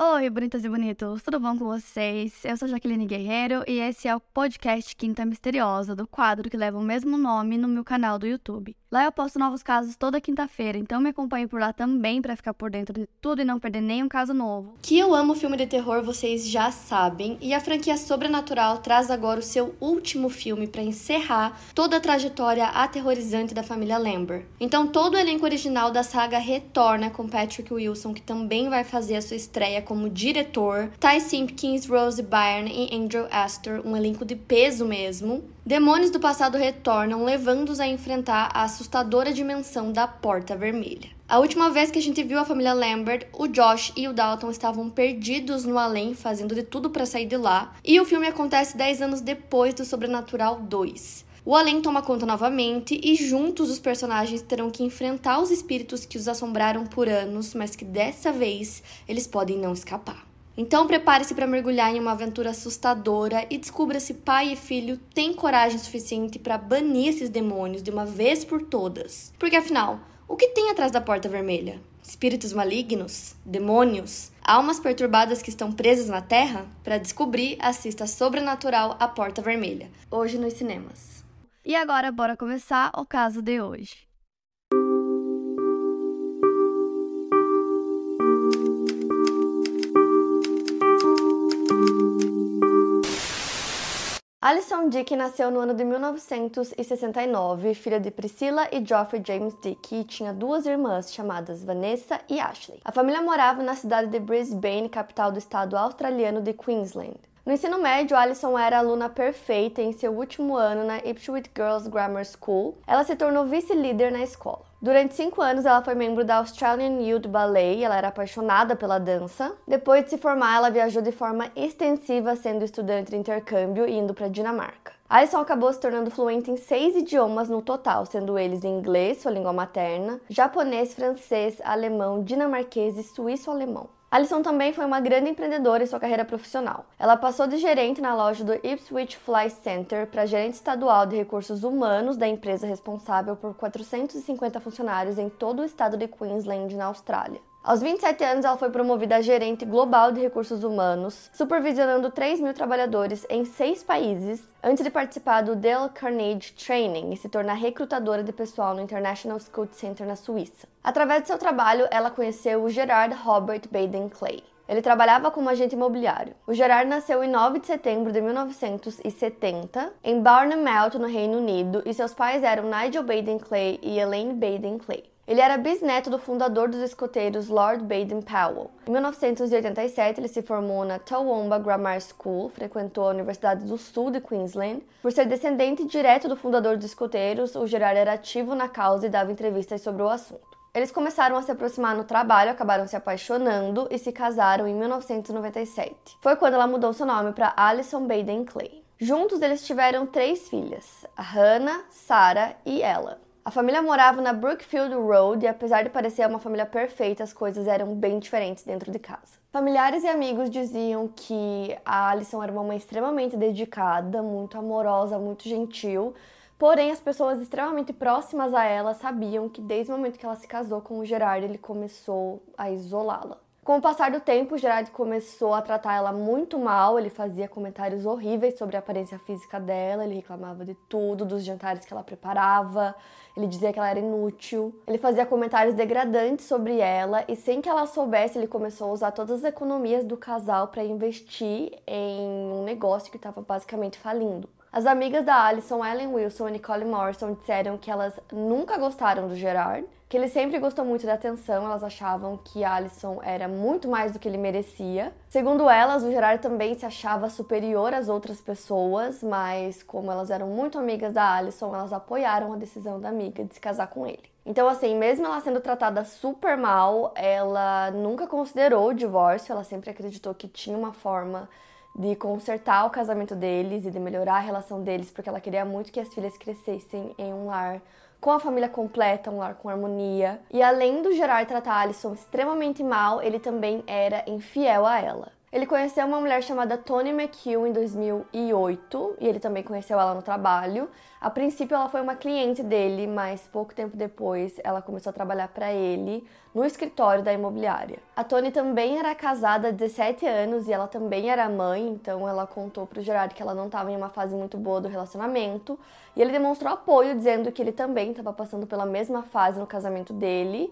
Oi, bonitas e bonitos, tudo bom com vocês? Eu sou Jaqueline Guerreiro e esse é o podcast Quinta Misteriosa, do quadro que leva o mesmo nome no meu canal do YouTube. Lá eu posto novos casos toda quinta-feira, então me acompanhe por lá também para ficar por dentro de tudo e não perder nenhum caso novo. Que eu amo filme de terror, vocês já sabem, e a franquia Sobrenatural traz agora o seu último filme para encerrar toda a trajetória aterrorizante da família Lambert. Então todo o elenco original da saga retorna com Patrick Wilson, que também vai fazer a sua estreia como diretor, Ty Simpkins, Rose Byrne e Andrew Astor, um elenco de peso mesmo. Demônios do passado retornam, levando-os a enfrentar a assustadora dimensão da Porta Vermelha. A última vez que a gente viu a família Lambert, o Josh e o Dalton estavam perdidos no além, fazendo de tudo para sair de lá, e o filme acontece 10 anos depois do Sobrenatural 2. O além toma conta novamente e juntos os personagens terão que enfrentar os espíritos que os assombraram por anos, mas que dessa vez eles podem não escapar. Então prepare-se para mergulhar em uma aventura assustadora e descubra se pai e filho têm coragem suficiente para banir esses demônios de uma vez por todas. Porque afinal, o que tem atrás da porta vermelha? Espíritos malignos? Demônios? Almas perturbadas que estão presas na Terra? Para descobrir, assista Sobrenatural A Porta Vermelha, hoje nos cinemas. E agora, bora começar o caso de hoje. Alison Dick nasceu no ano de 1969, filha de Priscilla e Geoffrey James Dick, e tinha duas irmãs chamadas Vanessa e Ashley. A família morava na cidade de Brisbane, capital do estado australiano de Queensland. No ensino médio, Alison era aluna perfeita em seu último ano na Ipswich Girls Grammar School. Ela se tornou vice-líder na escola. Durante cinco anos, ela foi membro da Australian Youth Ballet, ela era apaixonada pela dança. Depois de se formar, ela viajou de forma extensiva, sendo estudante de intercâmbio e indo para Dinamarca. Alison acabou se tornando fluente em seis idiomas no total, sendo eles inglês, sua língua materna, japonês, francês, alemão, dinamarquês e suíço-alemão. Alison também foi uma grande empreendedora em sua carreira profissional. Ela passou de gerente na loja do Ipswich Fly Center para gerente estadual de recursos humanos da empresa responsável por 450 funcionários em todo o estado de Queensland, na Austrália. Aos 27 anos, ela foi promovida a gerente global de recursos humanos, supervisionando 3 mil trabalhadores em seis países, antes de participar do Dale Carnegie Training e se tornar recrutadora de pessoal no International Scout Center na Suíça. Através de seu trabalho, ela conheceu o Gerard Robert Baden Clay. Ele trabalhava como agente imobiliário. O Gerard nasceu em 9 de setembro de 1970 em Mount, no Reino Unido, e seus pais eram Nigel Baden Clay e Elaine Baden Clay. Ele era bisneto do fundador dos escoteiros Lord Baden-Powell. Em 1987, ele se formou na Toowoomba Grammar School, frequentou a Universidade do Sul de Queensland. Por ser descendente direto do fundador dos escoteiros, o Gerard era ativo na causa e dava entrevistas sobre o assunto. Eles começaram a se aproximar no trabalho, acabaram se apaixonando e se casaram em 1997. Foi quando ela mudou seu nome para Alison Baden Clay. Juntos eles tiveram três filhas, a Hannah, Sarah e Ella. A família morava na Brookfield Road e, apesar de parecer uma família perfeita, as coisas eram bem diferentes dentro de casa. Familiares e amigos diziam que a Alison era uma mãe extremamente dedicada, muito amorosa, muito gentil. Porém, as pessoas extremamente próximas a ela sabiam que desde o momento que ela se casou com o Gerard, ele começou a isolá-la. Com o passar do tempo, Gerard começou a tratar ela muito mal, ele fazia comentários horríveis sobre a aparência física dela, ele reclamava de tudo, dos jantares que ela preparava, ele dizia que ela era inútil, ele fazia comentários degradantes sobre ela e sem que ela soubesse, ele começou a usar todas as economias do casal para investir em um negócio que estava basicamente falindo. As amigas da Alison, Ellen Wilson e Nicole Morrison, disseram que elas nunca gostaram do Gerard que ele sempre gostou muito da atenção, elas achavam que Alison era muito mais do que ele merecia. Segundo elas, o Gerard também se achava superior às outras pessoas, mas como elas eram muito amigas da Alison, elas apoiaram a decisão da amiga de se casar com ele. Então, assim, mesmo ela sendo tratada super mal, ela nunca considerou o divórcio, ela sempre acreditou que tinha uma forma de consertar o casamento deles e de melhorar a relação deles, porque ela queria muito que as filhas crescessem em um lar com a família completa, um lar com harmonia. E além do Gerard tratar Alison extremamente mal, ele também era infiel a ela. Ele conheceu uma mulher chamada Tony McHugh em 2008 e ele também conheceu ela no trabalho. A princípio, ela foi uma cliente dele, mas pouco tempo depois ela começou a trabalhar para ele no escritório da imobiliária. A Tony também era casada há 17 anos e ela também era mãe, então ela contou pro Gerard que ela não estava em uma fase muito boa do relacionamento e ele demonstrou apoio, dizendo que ele também estava passando pela mesma fase no casamento dele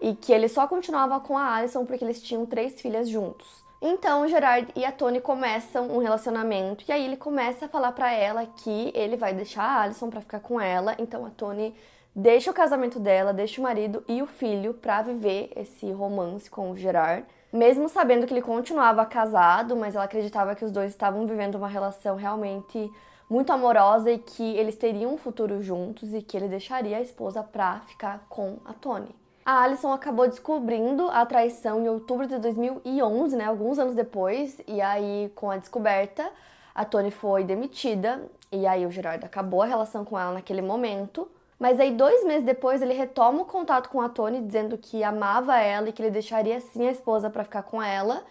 e que ele só continuava com a Alison porque eles tinham três filhas juntos. Então, Gerard e a Tony começam um relacionamento e aí ele começa a falar para ela que ele vai deixar a Alison para ficar com ela. Então, a Tony deixa o casamento dela, deixa o marido e o filho para viver esse romance com o Gerard, mesmo sabendo que ele continuava casado, mas ela acreditava que os dois estavam vivendo uma relação realmente muito amorosa e que eles teriam um futuro juntos e que ele deixaria a esposa pra ficar com a Tony. A Alison acabou descobrindo a traição em outubro de 2011, né, alguns anos depois, e aí com a descoberta, a Tony foi demitida e aí o Gerard acabou a relação com ela naquele momento. Mas aí dois meses depois ele retoma o contato com a Tony dizendo que amava ela e que ele deixaria sim a esposa para ficar com ela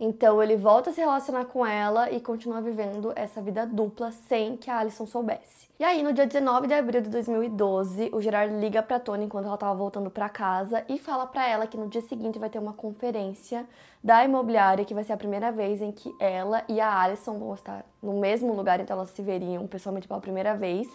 então ele volta a se relacionar com ela e continua vivendo essa vida dupla sem que a Alison soubesse. E aí, no dia 19 de abril de 2012, o Gerard liga pra Tony enquanto ela tava voltando para casa e fala para ela que no dia seguinte vai ter uma conferência da imobiliária, que vai ser a primeira vez em que ela e a Alison vão estar no mesmo lugar, então elas se veriam pessoalmente pela primeira vez.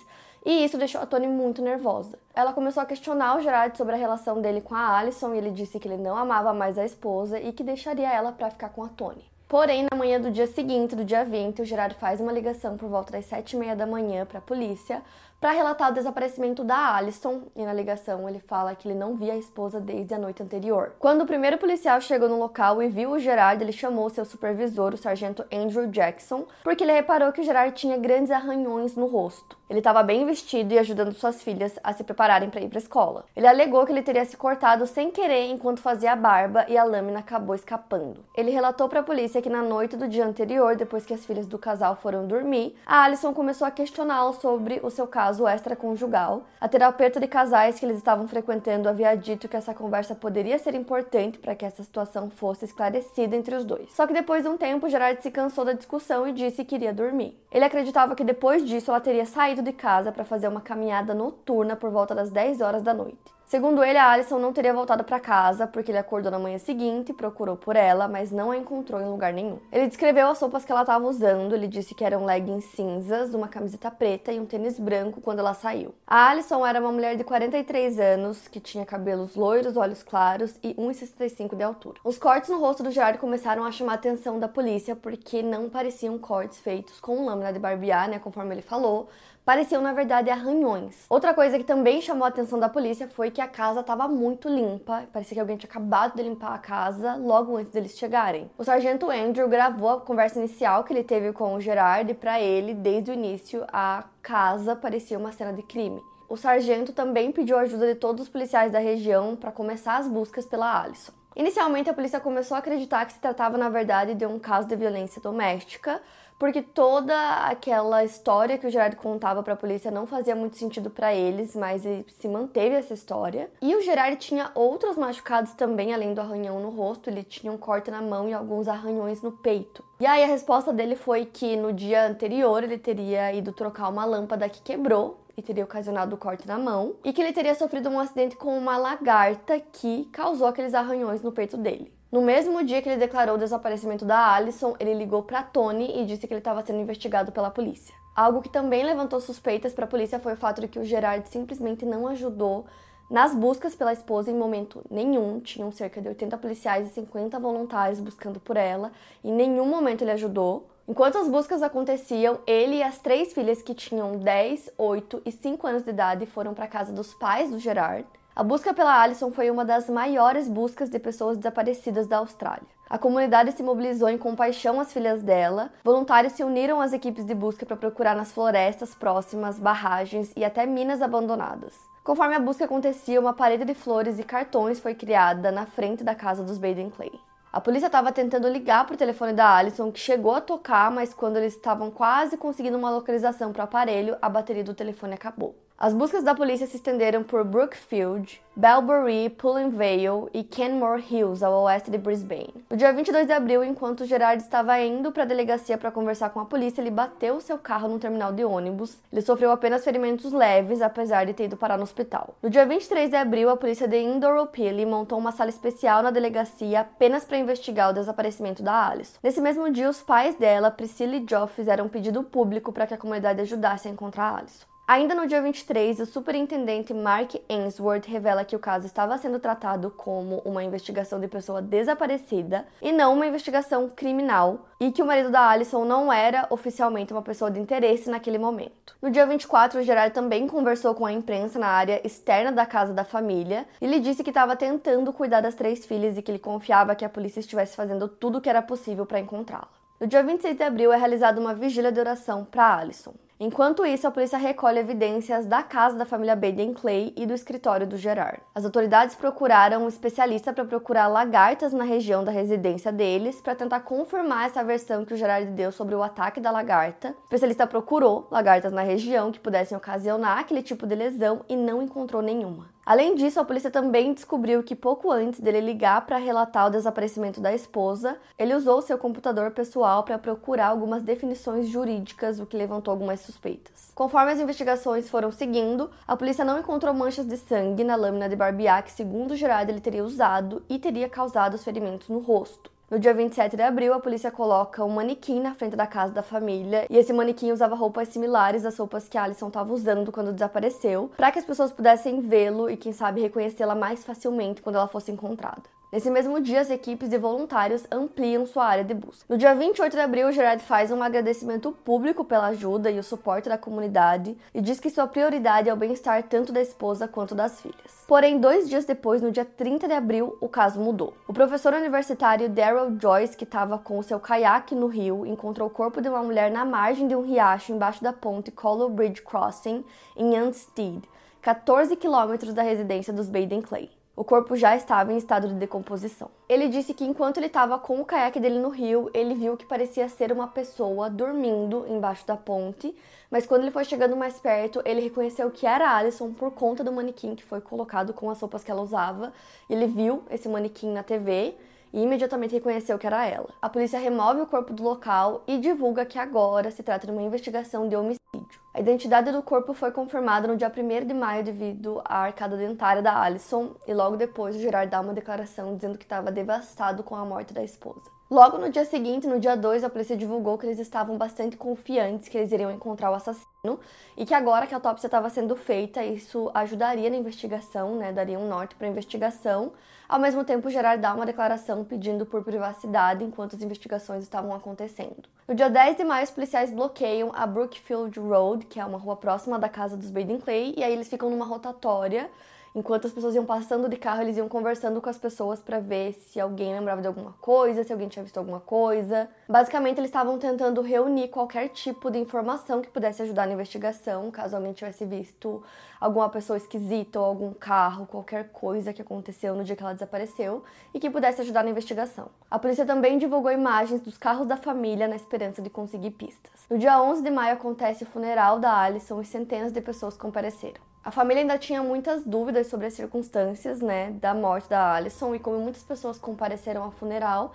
E isso deixou a Tony muito nervosa. Ela começou a questionar o Gerard sobre a relação dele com a Alison e ele disse que ele não amava mais a esposa e que deixaria ela para ficar com a Tony. Porém, na manhã do dia seguinte, do dia 20, o Gerard faz uma ligação por volta das 7 e meia da manhã para a polícia para relatar o desaparecimento da Alison e na ligação ele fala que ele não via a esposa desde a noite anterior. Quando o primeiro policial chegou no local e viu o Gerard, ele chamou seu supervisor, o sargento Andrew Jackson, porque ele reparou que o Gerard tinha grandes arranhões no rosto. Ele estava bem vestido e ajudando suas filhas a se prepararem para ir para a escola. Ele alegou que ele teria se cortado sem querer enquanto fazia a barba e a lâmina acabou escapando. Ele relatou para a polícia que na noite do dia anterior, depois que as filhas do casal foram dormir, a Alison começou a questioná-lo sobre o seu caso extraconjugal. A terapeuta de casais que eles estavam frequentando havia dito que essa conversa poderia ser importante para que essa situação fosse esclarecida entre os dois. Só que depois de um tempo, Gerard se cansou da discussão e disse que iria dormir. Ele acreditava que depois disso ela teria saído de casa para fazer uma caminhada noturna por volta das 10 horas da noite. Segundo ele, a Alison não teria voltado para casa porque ele acordou na manhã seguinte, procurou por ela, mas não a encontrou em lugar nenhum. Ele descreveu as roupas que ela estava usando, ele disse que eram leggings cinzas, uma camiseta preta e um tênis branco quando ela saiu. A Alison era uma mulher de 43 anos, que tinha cabelos loiros, olhos claros e 1,65 de altura. Os cortes no rosto do Gerard começaram a chamar a atenção da polícia porque não pareciam cortes feitos com lâmina de barbear, né, conforme ele falou, pareciam na verdade arranhões. Outra coisa que também chamou a atenção da polícia foi que a casa estava muito limpa, parecia que alguém tinha acabado de limpar a casa logo antes deles chegarem. O sargento Andrew gravou a conversa inicial que ele teve com o Gerard e para ele, desde o início, a casa parecia uma cena de crime. O sargento também pediu ajuda de todos os policiais da região para começar as buscas pela Alison. Inicialmente, a polícia começou a acreditar que se tratava, na verdade, de um caso de violência doméstica, porque toda aquela história que o Gerard contava para a polícia não fazia muito sentido para eles, mas ele se manteve essa história. E o Gerard tinha outros machucados também, além do arranhão no rosto, ele tinha um corte na mão e alguns arranhões no peito. E aí a resposta dele foi que no dia anterior ele teria ido trocar uma lâmpada que quebrou e teria ocasionado o corte na mão, e que ele teria sofrido um acidente com uma lagarta que causou aqueles arranhões no peito dele. No mesmo dia que ele declarou o desaparecimento da Alison, ele ligou para Tony e disse que ele estava sendo investigado pela polícia. Algo que também levantou suspeitas para a polícia foi o fato de que o Gerard simplesmente não ajudou nas buscas pela esposa em momento nenhum. Tinham cerca de 80 policiais e 50 voluntários buscando por ela. Em nenhum momento ele ajudou. Enquanto as buscas aconteciam, ele e as três filhas que tinham 10, 8 e 5 anos de idade foram para a casa dos pais do Gerard. A busca pela Alison foi uma das maiores buscas de pessoas desaparecidas da Austrália. A comunidade se mobilizou em compaixão às filhas dela, voluntários se uniram às equipes de busca para procurar nas florestas próximas, barragens e até minas abandonadas. Conforme a busca acontecia, uma parede de flores e cartões foi criada na frente da casa dos Baden Clay. A polícia estava tentando ligar para o telefone da Alison, que chegou a tocar, mas quando eles estavam quase conseguindo uma localização para o aparelho, a bateria do telefone acabou. As buscas da polícia se estenderam por Brookfield, Belbury, Pullen Vale e Kenmore Hills, ao oeste de Brisbane. No dia 22 de abril, enquanto Gerard estava indo para a delegacia para conversar com a polícia, ele bateu seu carro num terminal de ônibus. Ele sofreu apenas ferimentos leves, apesar de ter ido parar no hospital. No dia 23 de abril, a polícia de Indooroopilly montou uma sala especial na delegacia apenas para investigar o desaparecimento da Alice. Nesse mesmo dia, os pais dela, Priscilla e Geoff, fizeram um pedido público para que a comunidade ajudasse a encontrar a Alice. Ainda no dia 23, o superintendente Mark Ainsworth revela que o caso estava sendo tratado como uma investigação de pessoa desaparecida e não uma investigação criminal, e que o marido da Alison não era oficialmente uma pessoa de interesse naquele momento. No dia 24, o Gerard também conversou com a imprensa na área externa da casa da família e lhe disse que estava tentando cuidar das três filhas e que ele confiava que a polícia estivesse fazendo tudo o que era possível para encontrá-la. No dia 26 de abril é realizada uma vigília de oração para Alison. Enquanto isso, a polícia recolhe evidências da casa da família Baden Clay e do escritório do Gerard. As autoridades procuraram um especialista para procurar lagartas na região da residência deles para tentar confirmar essa versão que o Gerard deu sobre o ataque da lagarta. O especialista procurou lagartas na região que pudessem ocasionar aquele tipo de lesão e não encontrou nenhuma. Além disso, a polícia também descobriu que pouco antes dele ligar para relatar o desaparecimento da esposa, ele usou seu computador pessoal para procurar algumas definições jurídicas, o que levantou algumas suspeitas. Conforme as investigações foram seguindo, a polícia não encontrou manchas de sangue na lâmina de barbear que, segundo o jurado, ele teria usado e teria causado os ferimentos no rosto. No dia 27 de abril, a polícia coloca um manequim na frente da casa da família e esse manequim usava roupas similares às roupas que Alison estava usando quando desapareceu, para que as pessoas pudessem vê-lo e, quem sabe, reconhecê-la mais facilmente quando ela fosse encontrada. Nesse mesmo dia, as equipes de voluntários ampliam sua área de busca. No dia 28 de abril, Gerard faz um agradecimento público pela ajuda e o suporte da comunidade e diz que sua prioridade é o bem-estar tanto da esposa quanto das filhas. Porém, dois dias depois, no dia 30 de abril, o caso mudou. O professor universitário Daryl Joyce, que estava com seu caiaque no rio, encontrou o corpo de uma mulher na margem de um riacho embaixo da ponte Collow Bridge Crossing, em Anstead, 14 quilômetros da residência dos Baden Clay. O corpo já estava em estado de decomposição. Ele disse que enquanto ele estava com o caiaque dele no rio, ele viu que parecia ser uma pessoa dormindo embaixo da ponte, mas quando ele foi chegando mais perto, ele reconheceu que era Alison por conta do manequim que foi colocado com as roupas que ela usava. Ele viu esse manequim na TV e imediatamente reconheceu que era ela. A polícia remove o corpo do local e divulga que agora se trata de uma investigação de homicídio. A identidade do corpo foi confirmada no dia 1 de maio devido à arcada dentária da Alison e logo depois o Gerard dá uma declaração dizendo que estava devastado com a morte da esposa. Logo no dia seguinte, no dia 2, a polícia divulgou que eles estavam bastante confiantes que eles iriam encontrar o assassino e que agora que a autópsia estava sendo feita, isso ajudaria na investigação, né, daria um norte para a investigação. Ao mesmo tempo, Gerard dá uma declaração pedindo por privacidade enquanto as investigações estavam acontecendo. No dia 10 de maio, os policiais bloqueiam a Brookfield Road, que é uma rua próxima da casa dos Baden Clay, e aí eles ficam numa rotatória Enquanto as pessoas iam passando de carro, eles iam conversando com as pessoas para ver se alguém lembrava de alguma coisa, se alguém tinha visto alguma coisa. Basicamente, eles estavam tentando reunir qualquer tipo de informação que pudesse ajudar na investigação, caso alguém tivesse visto alguma pessoa esquisita ou algum carro, qualquer coisa que aconteceu no dia que ela desapareceu e que pudesse ajudar na investigação. A polícia também divulgou imagens dos carros da família na esperança de conseguir pistas. No dia 11 de maio acontece o funeral da Alison e centenas de pessoas compareceram. A família ainda tinha muitas dúvidas sobre as circunstâncias, né, da morte da Alison e como muitas pessoas compareceram ao funeral,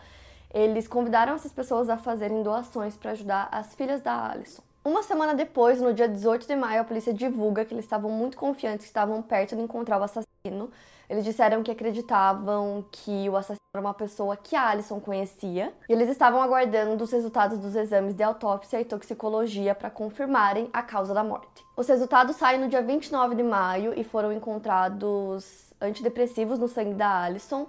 eles convidaram essas pessoas a fazerem doações para ajudar as filhas da Alison. Uma semana depois, no dia 18 de maio, a polícia divulga que eles estavam muito confiantes que estavam perto de encontrar o assassino eles disseram que acreditavam que o assassino era uma pessoa que a Alison conhecia e eles estavam aguardando os resultados dos exames de autópsia e toxicologia para confirmarem a causa da morte. Os resultados saem no dia 29 de maio e foram encontrados antidepressivos no sangue da Alison,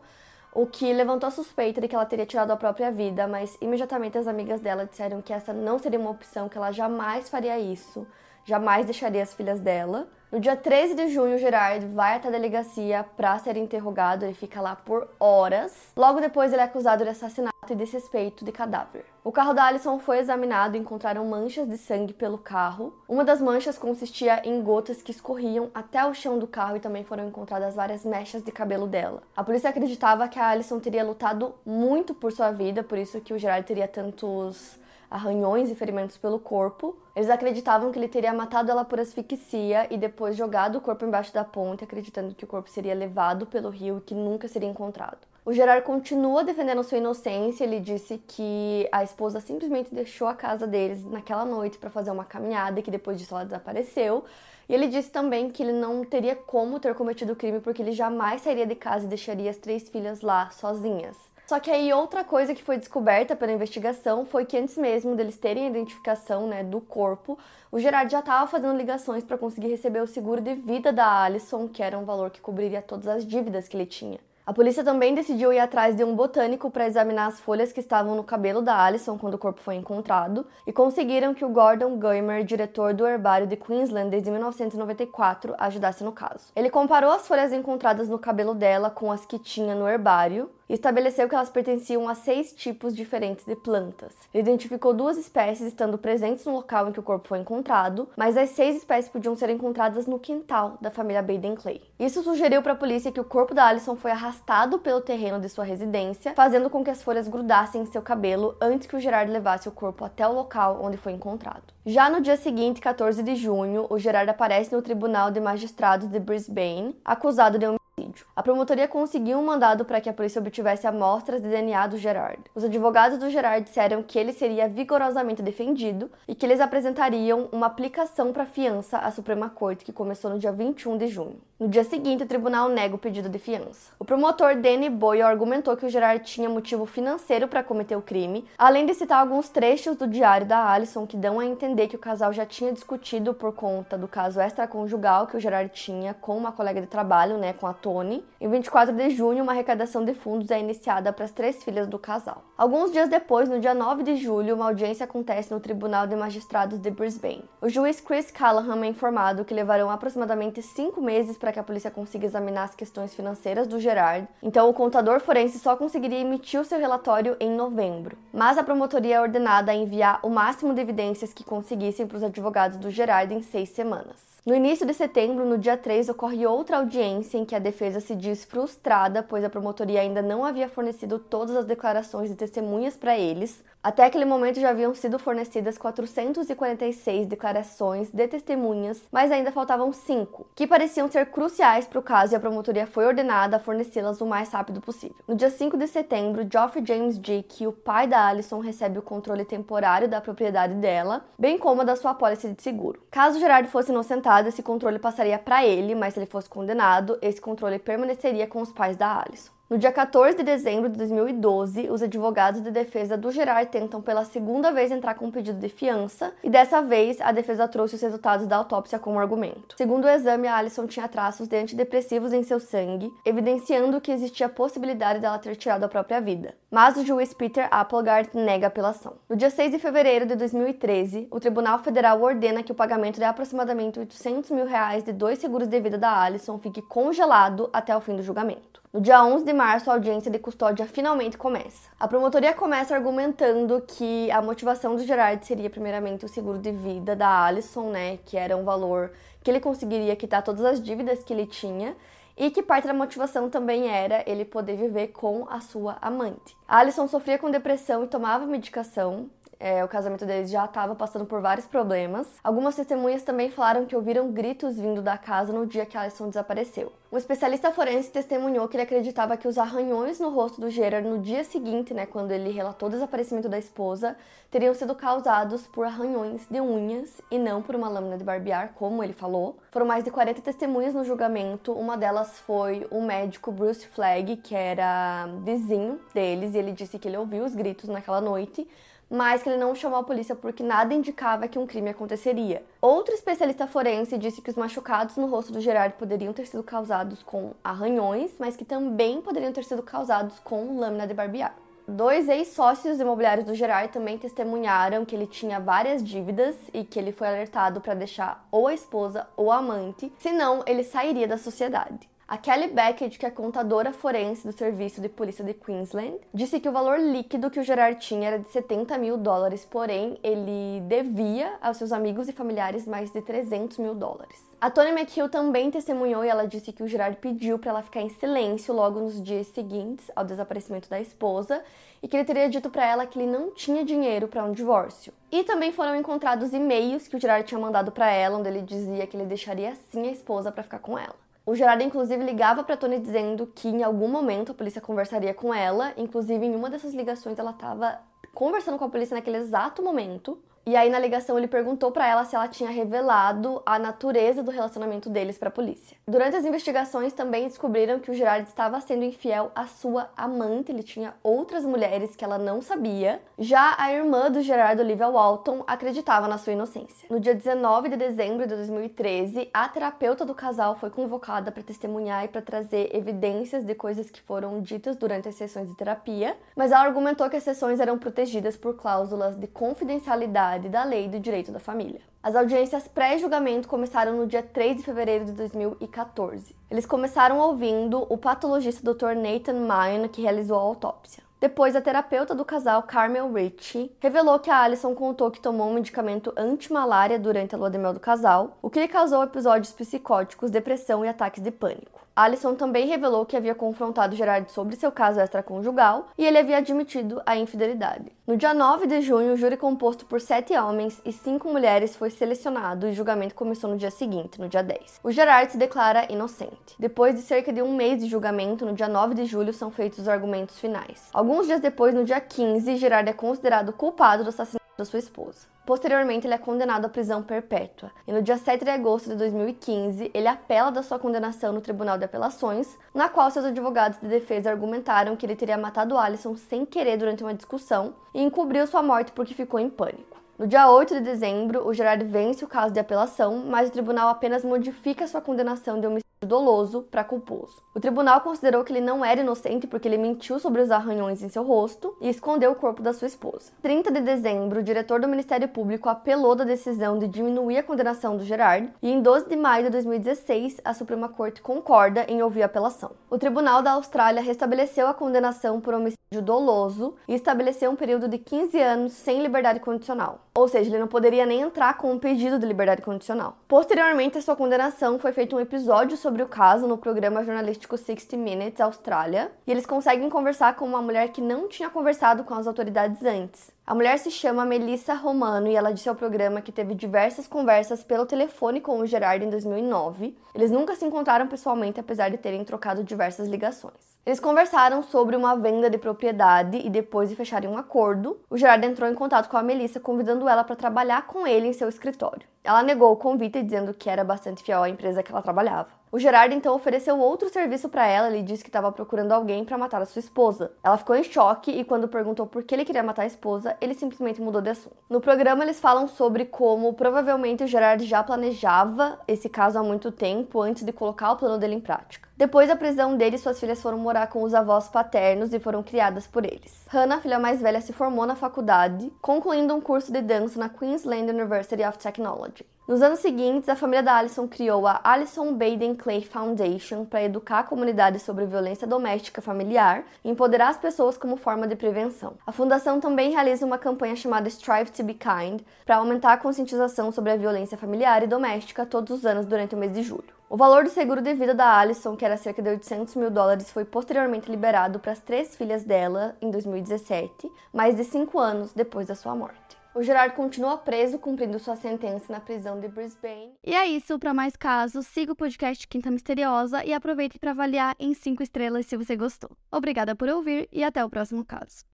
o que levantou a suspeita de que ela teria tirado a própria vida, mas imediatamente as amigas dela disseram que essa não seria uma opção, que ela jamais faria isso jamais deixaria as filhas dela. No dia 13 de junho, Gerard vai até a delegacia para ser interrogado, ele fica lá por horas. Logo depois, ele é acusado de assassinato e desrespeito de cadáver. O carro da Alison foi examinado e encontraram manchas de sangue pelo carro. Uma das manchas consistia em gotas que escorriam até o chão do carro e também foram encontradas várias mechas de cabelo dela. A polícia acreditava que a Alison teria lutado muito por sua vida, por isso que o Gerard teria tantos arranhões e ferimentos pelo corpo. Eles acreditavam que ele teria matado ela por asfixia e depois jogado o corpo embaixo da ponte, acreditando que o corpo seria levado pelo rio e que nunca seria encontrado. O Gerard continua defendendo sua inocência. Ele disse que a esposa simplesmente deixou a casa deles naquela noite para fazer uma caminhada e que depois disso ela desapareceu. E ele disse também que ele não teria como ter cometido o crime porque ele jamais sairia de casa e deixaria as três filhas lá sozinhas. Só que aí outra coisa que foi descoberta pela investigação foi que antes mesmo deles terem a identificação né, do corpo, o Gerard já estava fazendo ligações para conseguir receber o seguro de vida da Alison, que era um valor que cobriria todas as dívidas que ele tinha. A polícia também decidiu ir atrás de um botânico para examinar as folhas que estavam no cabelo da Alison quando o corpo foi encontrado e conseguiram que o Gordon Guymer, diretor do herbário de Queensland desde 1994, ajudasse no caso. Ele comparou as folhas encontradas no cabelo dela com as que tinha no herbário estabeleceu que elas pertenciam a seis tipos diferentes de plantas. Ele identificou duas espécies estando presentes no local em que o corpo foi encontrado, mas as seis espécies podiam ser encontradas no quintal da família Baden Clay. Isso sugeriu para a polícia que o corpo da Alison foi arrastado pelo terreno de sua residência, fazendo com que as folhas grudassem em seu cabelo antes que o Gerard levasse o corpo até o local onde foi encontrado. Já no dia seguinte, 14 de junho, o Gerard aparece no Tribunal de Magistrados de Brisbane, acusado de homicídio. A promotoria conseguiu um mandado para que a polícia obtivesse amostras de DNA do Gerard. Os advogados do Gerard disseram que ele seria vigorosamente defendido e que eles apresentariam uma aplicação para fiança à Suprema Corte, que começou no dia 21 de junho. No dia seguinte, o tribunal nega o pedido de fiança. O promotor Danny Boyle argumentou que o Gerard tinha motivo financeiro para cometer o crime, além de citar alguns trechos do diário da Alison que dão a entender que o casal já tinha discutido por conta do caso extraconjugal que o Gerard tinha com uma colega de trabalho, né, com a Tony. Em 24 de junho, uma arrecadação de fundos é iniciada para as três filhas do casal. Alguns dias depois, no dia 9 de julho, uma audiência acontece no Tribunal de Magistrados de Brisbane. O juiz Chris Callahan é informado que levarão aproximadamente cinco meses para que a polícia consiga examinar as questões financeiras do Gerard, então o contador forense só conseguiria emitir o seu relatório em novembro. Mas a promotoria é ordenada a enviar o máximo de evidências que conseguissem para os advogados do Gerard em seis semanas. No início de setembro, no dia 3, ocorre outra audiência em que a defesa se diz frustrada, pois a promotoria ainda não havia fornecido todas as declarações de testemunhas para eles. Até aquele momento já haviam sido fornecidas 446 declarações de testemunhas, mas ainda faltavam cinco, que pareciam ser cruciais para o caso e a promotoria foi ordenada a fornecê-las o mais rápido possível. No dia 5 de setembro, Geoffrey James Dick, o pai da Alison, recebe o controle temporário da propriedade dela, bem como da sua pólice de seguro. Caso Gerard fosse inocentado, esse controle passaria para ele, mas se ele fosse condenado, esse controle permaneceria com os pais da Alison. No dia 14 de dezembro de 2012, os advogados de defesa do Gerard tentam pela segunda vez entrar com um pedido de fiança, e dessa vez a defesa trouxe os resultados da autópsia como argumento. Segundo o exame, a Alison tinha traços de antidepressivos em seu sangue, evidenciando que existia a possibilidade dela ter tirado a própria vida. Mas o juiz Peter Applegard nega a apelação. No dia 6 de fevereiro de 2013, o Tribunal Federal ordena que o pagamento de aproximadamente 800 mil reais de dois seguros de vida da Alison fique congelado até o fim do julgamento. No dia 11 de março, a audiência de custódia finalmente começa. A promotoria começa argumentando que a motivação do Gerard seria primeiramente o seguro de vida da Alison, né, que era um valor que ele conseguiria quitar todas as dívidas que ele tinha, e que parte da motivação também era ele poder viver com a sua amante. A Alison sofria com depressão e tomava medicação, é, o casamento deles já estava passando por vários problemas. Algumas testemunhas também falaram que ouviram gritos vindo da casa no dia que Alison desapareceu. Um especialista forense testemunhou que ele acreditava que os arranhões no rosto do Gerard no dia seguinte, né, quando ele relatou o desaparecimento da esposa, teriam sido causados por arranhões de unhas e não por uma lâmina de barbear, como ele falou. Foram mais de 40 testemunhas no julgamento. Uma delas foi o médico Bruce Flagg, que era vizinho deles, e ele disse que ele ouviu os gritos naquela noite mas que ele não chamou a polícia porque nada indicava que um crime aconteceria. Outro especialista forense disse que os machucados no rosto do Gerard poderiam ter sido causados com arranhões, mas que também poderiam ter sido causados com lâmina de barbear. Dois ex-sócios imobiliários do Gerard também testemunharam que ele tinha várias dívidas e que ele foi alertado para deixar ou a esposa ou a amante, senão ele sairia da sociedade. A Kelly Beckett, que é contadora forense do Serviço de Polícia de Queensland, disse que o valor líquido que o Gerard tinha era de 70 mil dólares, porém ele devia aos seus amigos e familiares mais de 300 mil dólares. A Tony McHugh também testemunhou e ela disse que o Gerard pediu para ela ficar em silêncio logo nos dias seguintes ao desaparecimento da esposa e que ele teria dito para ela que ele não tinha dinheiro para um divórcio. E também foram encontrados e-mails que o Gerard tinha mandado para ela, onde ele dizia que ele deixaria sim a esposa para ficar com ela. O Gerard, inclusive, ligava para Tony dizendo que em algum momento a polícia conversaria com ela. Inclusive, em uma dessas ligações, ela estava conversando com a polícia naquele exato momento. E aí na ligação ele perguntou para ela se ela tinha revelado a natureza do relacionamento deles para a polícia. Durante as investigações também descobriram que o Gerard estava sendo infiel à sua amante, ele tinha outras mulheres que ela não sabia. Já a irmã do Gerard, Olivia Walton, acreditava na sua inocência. No dia 19 de dezembro de 2013, a terapeuta do casal foi convocada para testemunhar e para trazer evidências de coisas que foram ditas durante as sessões de terapia, mas ela argumentou que as sessões eram protegidas por cláusulas de confidencialidade da lei do direito da família. As audiências pré-julgamento começaram no dia 3 de fevereiro de 2014. Eles começaram ouvindo o patologista Dr. Nathan Mayan, que realizou a autópsia. Depois, a terapeuta do casal, Carmel Ritchie, revelou que a Alison contou que tomou um medicamento anti-malária durante a lua de mel do casal, o que lhe causou episódios psicóticos, depressão e ataques de pânico. Alison também revelou que havia confrontado Gerard sobre seu caso extraconjugal e ele havia admitido a infidelidade. No dia 9 de junho, o júri composto por sete homens e cinco mulheres foi selecionado e o julgamento começou no dia seguinte, no dia 10. O Gerard se declara inocente. Depois de cerca de um mês de julgamento, no dia 9 de julho, são feitos os argumentos finais. Alguns dias depois, no dia 15, Gerard é considerado culpado do assassinato da sua esposa. Posteriormente, ele é condenado à prisão perpétua. E no dia 7 de agosto de 2015, ele apela da sua condenação no Tribunal de Apelações, na qual seus advogados de defesa argumentaram que ele teria matado Alison sem querer durante uma discussão e encobriu sua morte porque ficou em pânico. No dia 8 de dezembro, o Gerard vence o caso de apelação, mas o tribunal apenas modifica sua condenação de homicídio doloso para culposo. O tribunal considerou que ele não era inocente porque ele mentiu sobre os arranhões em seu rosto e escondeu o corpo da sua esposa. 30 de dezembro, o diretor do Ministério Público apelou da decisão de diminuir a condenação do Gerard e em 12 de maio de 2016, a Suprema Corte concorda em ouvir a apelação. O Tribunal da Austrália restabeleceu a condenação por homicídio doloso e estabeleceu um período de 15 anos sem liberdade condicional. Ou seja, ele não poderia nem entrar com um pedido de liberdade condicional. Posteriormente à sua condenação, foi feito um episódio sobre sobre o caso no programa jornalístico 60 Minutes Austrália, e eles conseguem conversar com uma mulher que não tinha conversado com as autoridades antes. A mulher se chama Melissa Romano e ela disse ao programa que teve diversas conversas pelo telefone com o Gerard em 2009. Eles nunca se encontraram pessoalmente, apesar de terem trocado diversas ligações. Eles conversaram sobre uma venda de propriedade e depois de fecharem um acordo, o Gerard entrou em contato com a Melissa, convidando ela para trabalhar com ele em seu escritório. Ela negou o convite, dizendo que era bastante fiel à empresa que ela trabalhava. O Gerard então ofereceu outro serviço para ela. Ele disse que estava procurando alguém para matar a sua esposa. Ela ficou em choque e quando perguntou por que ele queria matar a esposa, ele simplesmente mudou de assunto. No programa eles falam sobre como provavelmente o Gerard já planejava esse caso há muito tempo antes de colocar o plano dele em prática. Depois da prisão dele, suas filhas foram morar com os avós paternos e foram criadas por eles. Hannah, a filha mais velha, se formou na faculdade, concluindo um curso de dança na Queensland University of Technology. Nos anos seguintes, a família da Alison criou a Alison Baden Clay Foundation para educar a comunidade sobre violência doméstica familiar e empoderar as pessoas como forma de prevenção. A fundação também realiza uma campanha chamada Strive to Be Kind para aumentar a conscientização sobre a violência familiar e doméstica todos os anos durante o mês de julho. O valor do seguro de vida da Alison, que era cerca de 800 mil dólares, foi posteriormente liberado para as três filhas dela em 2017, mais de cinco anos depois da sua morte. O Gerard continua preso cumprindo sua sentença na prisão de Brisbane. E é isso, para mais casos, siga o podcast Quinta Misteriosa e aproveite para avaliar em 5 estrelas se você gostou. Obrigada por ouvir e até o próximo caso.